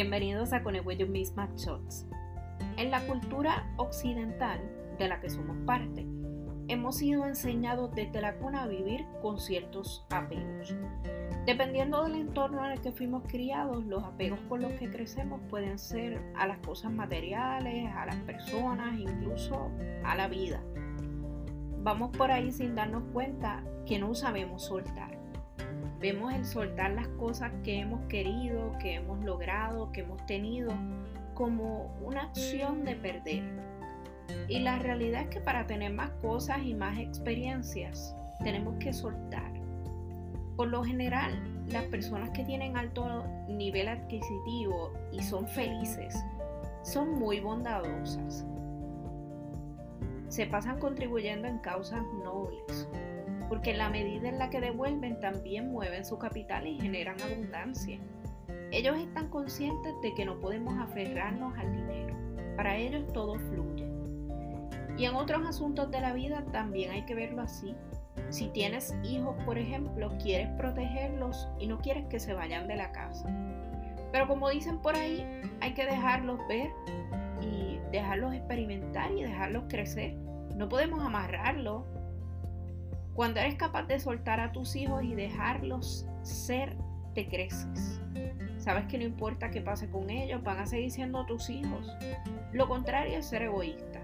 Bienvenidos a With Your Mismatch Shots. En la cultura occidental de la que somos parte, hemos sido enseñados desde la cuna a vivir con ciertos apegos. Dependiendo del entorno en el que fuimos criados, los apegos con los que crecemos pueden ser a las cosas materiales, a las personas, incluso a la vida. Vamos por ahí sin darnos cuenta que no sabemos soltar. Vemos el soltar las cosas que hemos querido, que hemos logrado, que hemos tenido, como una acción de perder. Y la realidad es que para tener más cosas y más experiencias, tenemos que soltar. Por lo general, las personas que tienen alto nivel adquisitivo y son felices, son muy bondadosas. Se pasan contribuyendo en causas nobles, porque en la medida en la que devuelven también mueven su capital y generan abundancia. Ellos están conscientes de que no podemos aferrarnos al dinero. Para ellos todo fluye. Y en otros asuntos de la vida también hay que verlo así. Si tienes hijos, por ejemplo, quieres protegerlos y no quieres que se vayan de la casa. Pero como dicen por ahí, hay que dejarlos ver y dejarlos experimentar y dejarlos crecer. No podemos amarrarlos cuando eres capaz de soltar a tus hijos y dejarlos ser, te creces. Sabes que no importa qué pase con ellos, van a seguir siendo tus hijos. Lo contrario es ser egoísta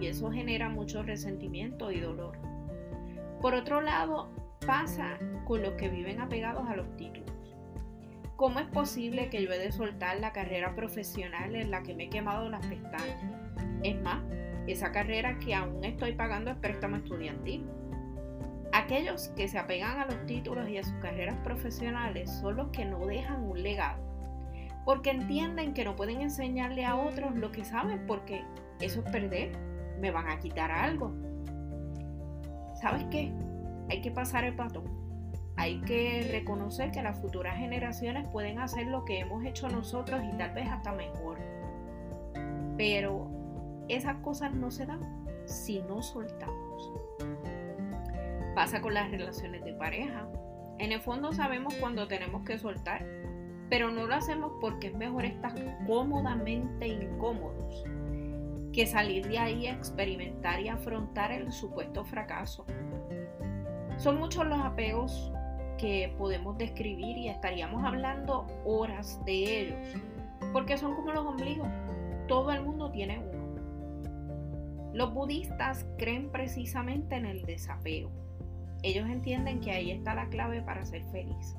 y eso genera mucho resentimiento y dolor. Por otro lado, pasa con los que viven apegados a los títulos. ¿Cómo es posible que yo he de soltar la carrera profesional en la que me he quemado las pestañas? Es más, esa carrera que aún estoy pagando es préstamo estudiantil. Aquellos que se apegan a los títulos y a sus carreras profesionales son los que no dejan un legado, porque entienden que no pueden enseñarle a otros lo que saben porque eso es perder, me van a quitar algo. ¿Sabes qué? Hay que pasar el patón. Hay que reconocer que las futuras generaciones pueden hacer lo que hemos hecho nosotros y tal vez hasta mejor. Pero esas cosas no se dan si no soltamos. Pasa con las relaciones de pareja. En el fondo sabemos cuando tenemos que soltar, pero no lo hacemos porque es mejor estar cómodamente incómodos que salir de ahí a experimentar y afrontar el supuesto fracaso. Son muchos los apegos que podemos describir y estaríamos hablando horas de ellos, porque son como los ombligos, todo el mundo tiene uno. Los budistas creen precisamente en el desapego ellos entienden que ahí está la clave para ser feliz.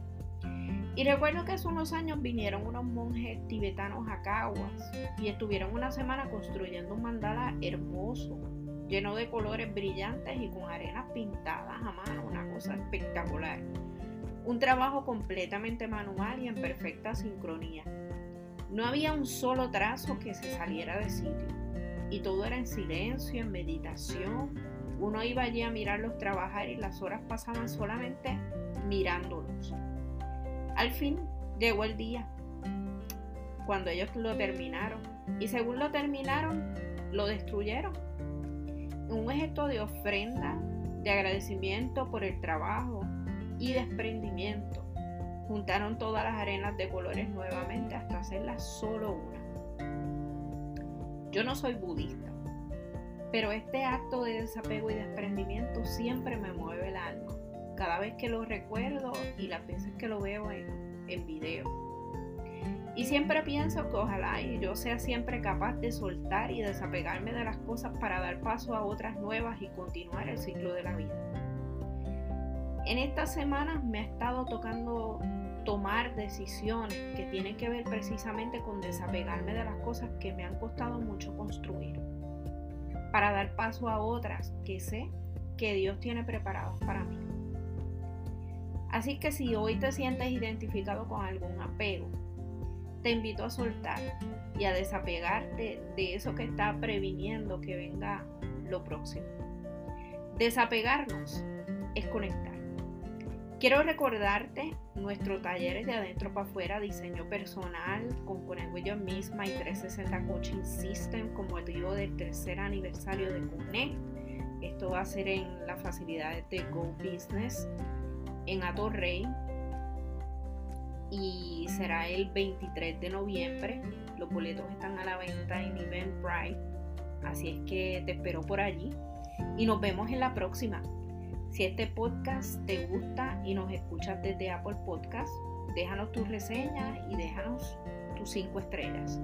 Y recuerdo que hace unos años vinieron unos monjes tibetanos a Caguas y estuvieron una semana construyendo un mandala hermoso, lleno de colores brillantes y con arenas pintadas a mano, una cosa espectacular. Un trabajo completamente manual y en perfecta sincronía. No había un solo trazo que se saliera de sitio y todo era en silencio, en meditación, uno iba allí a mirarlos trabajar y las horas pasaban solamente mirándolos. Al fin llegó el día, cuando ellos lo terminaron. Y según lo terminaron, lo destruyeron. Un gesto de ofrenda, de agradecimiento por el trabajo y desprendimiento. Juntaron todas las arenas de colores nuevamente hasta hacerlas solo una. Yo no soy budista, pero este acto de desapego y desprendimiento siempre me mueve el alma. Cada vez que lo recuerdo y las veces que lo veo en, en video. Y siempre pienso que ojalá yo sea siempre capaz de soltar y desapegarme de las cosas para dar paso a otras nuevas y continuar el ciclo de la vida. En estas semanas me ha estado tocando tomar decisiones que tienen que ver precisamente con desapegarme de las cosas que me han costado mucho construir para dar paso a otras que sé que Dios tiene preparadas para mí. Así que si hoy te sientes identificado con algún apego, te invito a soltar y a desapegarte de eso que está previniendo que venga lo próximo. Desapegarnos es conectar. Quiero recordarte nuestros talleres de adentro para afuera, diseño personal con Yo misma y 360 Coaching System con motivo del tercer aniversario de Connect. Esto va a ser en las facilidades de Go Business en Atorrey. y será el 23 de noviembre. Los boletos están a la venta en Eventbrite, así es que te espero por allí y nos vemos en la próxima. Si este podcast te gusta y nos escuchas desde Apple Podcast, déjanos tu reseña y déjanos tus 5 estrellas.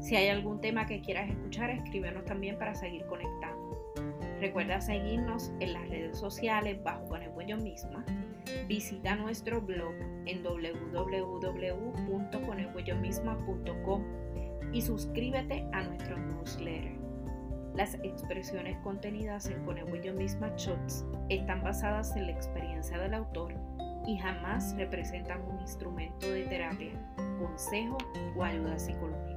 Si hay algún tema que quieras escuchar, escríbenos también para seguir conectando. Recuerda seguirnos en las redes sociales bajo Conejo Misma. Visita nuestro blog en www.conejoyomisma.com y suscríbete a nuestro newsletter. Las expresiones contenidas en Conejo Misma Shots están basadas en la experiencia del autor y jamás representan un instrumento de terapia, consejo o ayuda psicológica.